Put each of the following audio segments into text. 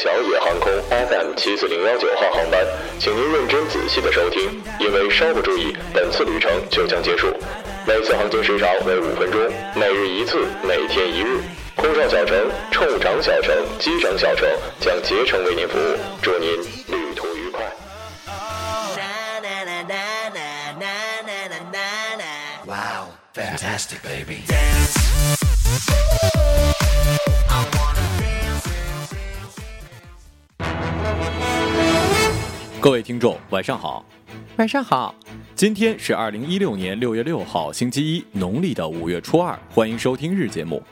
小野航空 FM 七四零幺九号航班，请您认真仔细的收听，因为稍不注意，本次旅程就将结束。每次航行时长为五分钟，每日一次，每天一日。空少小城、乘务长小城、机长小城将竭诚为您服务，祝您旅途愉快。Wow, fantastic, baby. 各位听众，晚上好。晚上好。今天是二零一六年六月六号，星期一，农历的五月初二。欢迎收听日节目。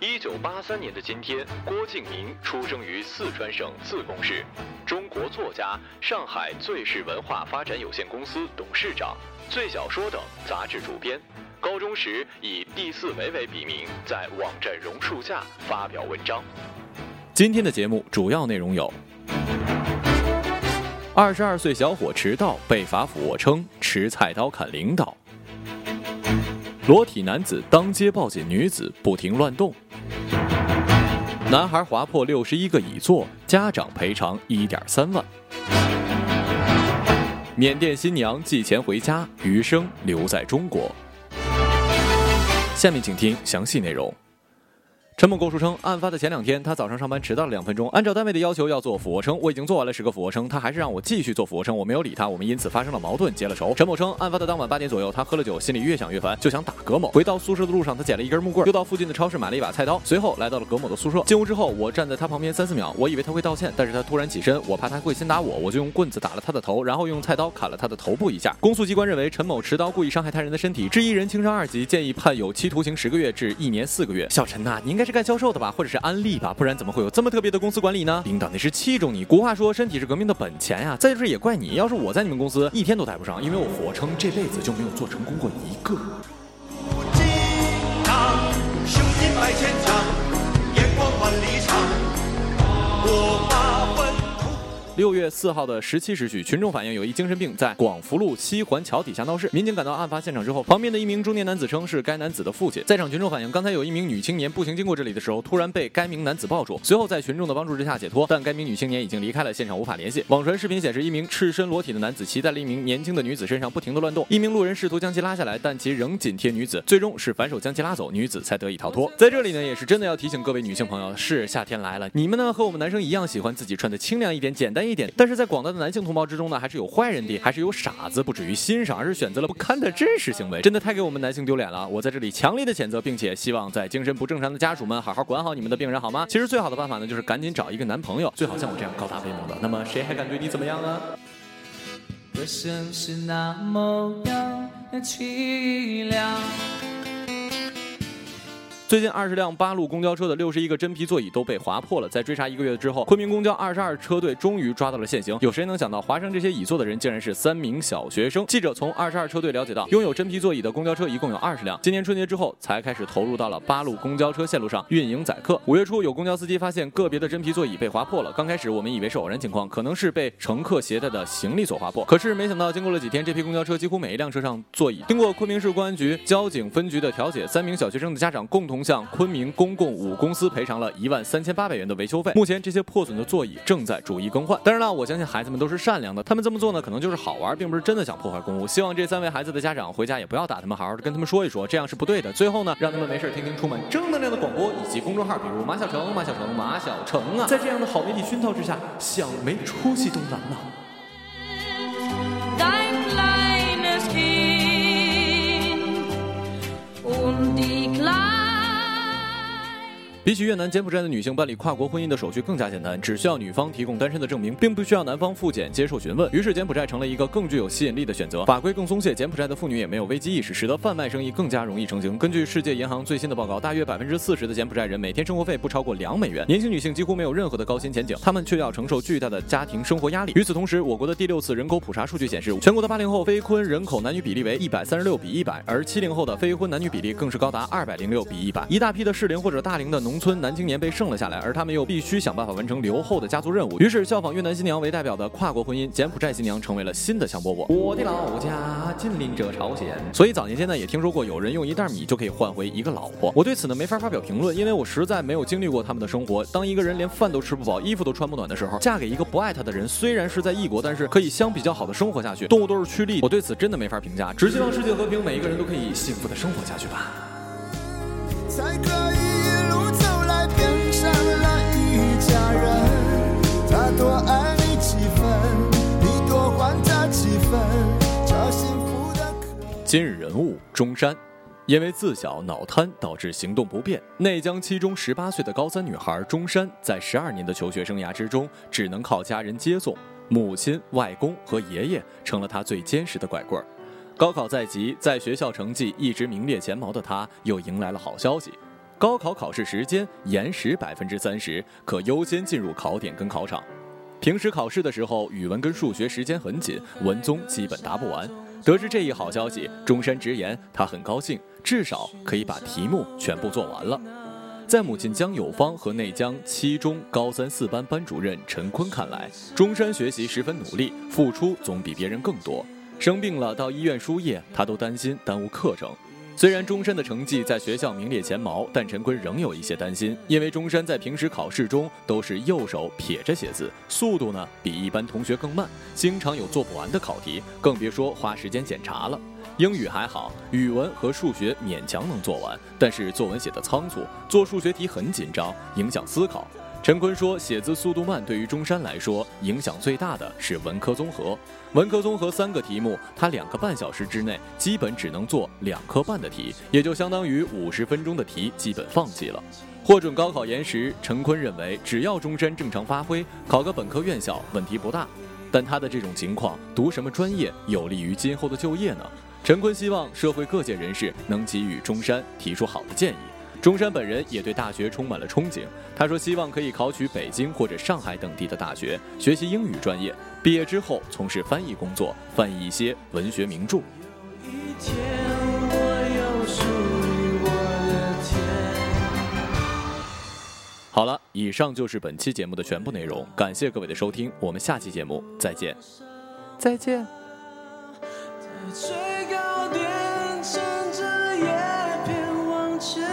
一九八三年的今天，郭敬明出生于四川省自贡市，中国作家，上海最是文化发展有限公司董事长，最小说等杂志主编。高中时以第四维为笔名，在网站榕树下发表文章。今天的节目主要内容有：二十二岁小伙迟到被罚俯卧撑，持菜刀砍领导；裸体男子当街抱紧女子，不停乱动；男孩划破六十一个椅座，家长赔偿一点三万；缅甸新娘寄钱回家，余生留在中国。下面请听详细内容。陈某供述称，案发的前两天，他早上上班迟到了两分钟，按照单位的要求要做俯卧撑，我已经做完了十个俯卧撑，他还是让我继续做俯卧撑，我没有理他，我们因此发生了矛盾，结了仇。陈某称，案发的当晚八点左右，他喝了酒，心里越想越烦，就想打葛某。回到宿舍的路上，他捡了一根木棍，又到附近的超市买了一把菜刀，随后来到了葛某的宿舍。进屋之后，我站在他旁边三四秒，我以为他会道歉，但是他突然起身，我怕他会先打我，我就用棍子打了他的头，然后用菜刀砍了他的头部一下。公诉机关认为陈某持刀故意伤害他人的身体，致一人轻伤二级，建议判有期徒刑十个月至一年四个月。小陈呐、你应该是干销售的吧，或者是安利吧，不然怎么会有这么特别的公司管理呢？领导那是器重你。古话说，身体是革命的本钱呀。再就是也怪你，要是我在你们公司，一天都待不上，因为我活称这辈子就没有做成功过一个。胸襟百千丈，眼光万里长。我把。六月四号的十七时许，群众反映有一精神病在广福路西环桥底下闹事。民警赶到案发现场之后，旁边的一名中年男子称是该男子的父亲。在场群众反映，刚才有一名女青年步行经过这里的时候，突然被该名男子抱住，随后在群众的帮助之下解脱，但该名女青年已经离开了现场，无法联系。网传视频显示，一名赤身裸体的男子骑在了一名年轻的女子身上，不停地乱动。一名路人试图将其拉下来，但其仍紧贴女子，最终是反手将其拉走，女子才得以逃脱。在这里呢，也是真的要提醒各位女性朋友，是夏天来了，你们呢和我们男生一样，喜欢自己穿的清凉一点、简单一点，但是在广大的男性同胞之中呢，还是有坏人的，还是有傻子，不止于欣赏，而是选择了不堪的真实行为，真的太给我们男性丢脸了。我在这里强烈的谴责，并且希望在精神不正常的家属们好好管好你们的病人，好吗？其实最好的办法呢，就是赶紧找一个男朋友，最好像我这样高大威猛的。那么谁还敢对你怎么样呢？歌声是那么样的凄凉。最近二十辆八路公交车的六十一个真皮座椅都被划破了。在追查一个月之后，昆明公交二十二车队终于抓到了现行。有谁能想到划伤这些椅座的人竟然是三名小学生？记者从二十二车队了解到，拥有真皮座椅的公交车一共有二十辆。今年春节之后才开始投入到了八路公交车线路上运营载客。五月初，有公交司机发现个别的真皮座椅被划破了。刚开始我们以为是偶然情况，可能是被乘客携带的行李所划破。可是没想到，经过了几天，这批公交车几乎每一辆车上座椅。经过昆明市公安局交警分局的调解，三名小学生的家长共同同向昆明公共五公司赔偿了一万三千八百元的维修费。目前这些破损的座椅正在逐一更换。当然了，我相信孩子们都是善良的，他们这么做呢，可能就是好玩，并不是真的想破坏公物。希望这三位孩子的家长回家也不要打他们，好好的跟他们说一说，这样是不对的。最后呢，让他们没事听听充满正能量的广播以及公众号，比如马小成、马小成、马小成啊。在这样的好媒体熏陶之下，想没出息都难呐、比起越南、柬埔寨的女性办理跨国婚姻的手续更加简单，只需要女方提供单身的证明，并不需要男方复检接受询问。于是柬埔寨成了一个更具有吸引力的选择，法规更松懈，柬埔寨的妇女也没有危机意识，使得贩卖生意更加容易成型。根据世界银行最新的报告，大约百分之四十的柬埔寨人每天生活费不超过两美元，年轻女性几乎没有任何的高薪前景，她们却要承受巨大的家庭生活压力。与此同时，我国的第六次人口普查数据显示，全国的八零后非婚人口男女比例为一百三十六比一百，而七零后的非婚男女比例更是高达二百零六比一百。一大批的适龄或者大龄的农农村男青年被剩了下来，而他们又必须想办法完成留后的家族任务。于是，效仿越南新娘为代表的跨国婚姻，柬埔寨新娘成为了新的香饽饽。我的老家近邻着朝鲜，所以早年间呢，也听说过有人用一袋米就可以换回一个老婆。我对此呢没法发表评论，因为我实在没有经历过他们的生活。当一个人连饭都吃不饱，衣服都穿不暖的时候，嫁给一个不爱他的人，虽然是在异国，但是可以相比较好的生活下去。动物都是趋利，我对此真的没法评价，只希望世界和平，每一个人都可以幸福的生活下去吧。才可以今日人物中山，因为自小脑瘫导致行动不便，内江七中十八岁的高三女孩中山，在十二年的求学生涯之中，只能靠家人接送，母亲、外公和爷爷成了她最坚实的拐棍儿。高考在即，在学校成绩一直名列前茅的她，又迎来了好消息：高考考试时间延时百分之三十，可优先进入考点跟考场。平时考试的时候，语文跟数学时间很紧，文综基本答不完。得知这一好消息，中山直言他很高兴，至少可以把题目全部做完了。在母亲江友芳和内江七中高三四班班主任陈坤看来，中山学习十分努力，付出总比别人更多。生病了到医院输液，他都担心耽误课程。虽然中山的成绩在学校名列前茅，但陈坤仍有一些担心，因为中山在平时考试中都是右手撇着写字，速度呢比一般同学更慢，经常有做不完的考题，更别说花时间检查了。英语还好，语文和数学勉强能做完，但是作文写的仓促，做数学题很紧张，影响思考。陈坤说，写字速度慢对于中山来说，影响最大的是文科综合。文科综合三个题目，他两个半小时之内基本只能做两科半的题，也就相当于五十分钟的题基本放弃了。获准高考延时，陈坤认为只要中山正常发挥，考个本科院校问题不大。但他的这种情况，读什么专业有利于今后的就业呢？陈坤希望社会各界人士能给予中山提出好的建议。中山本人也对大学充满了憧憬。他说：“希望可以考取北京或者上海等地的大学，学习英语专业。毕业之后从事翻译工作，翻译一些文学名著。”一天我有属于我的天。好了，以上就是本期节目的全部内容，感谢各位的收听，我们下期节目再见。再见。在最高点，趁着叶片往前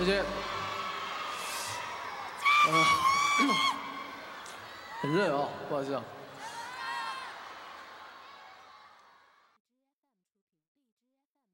谢谢。啊，很热啊，不好意思啊。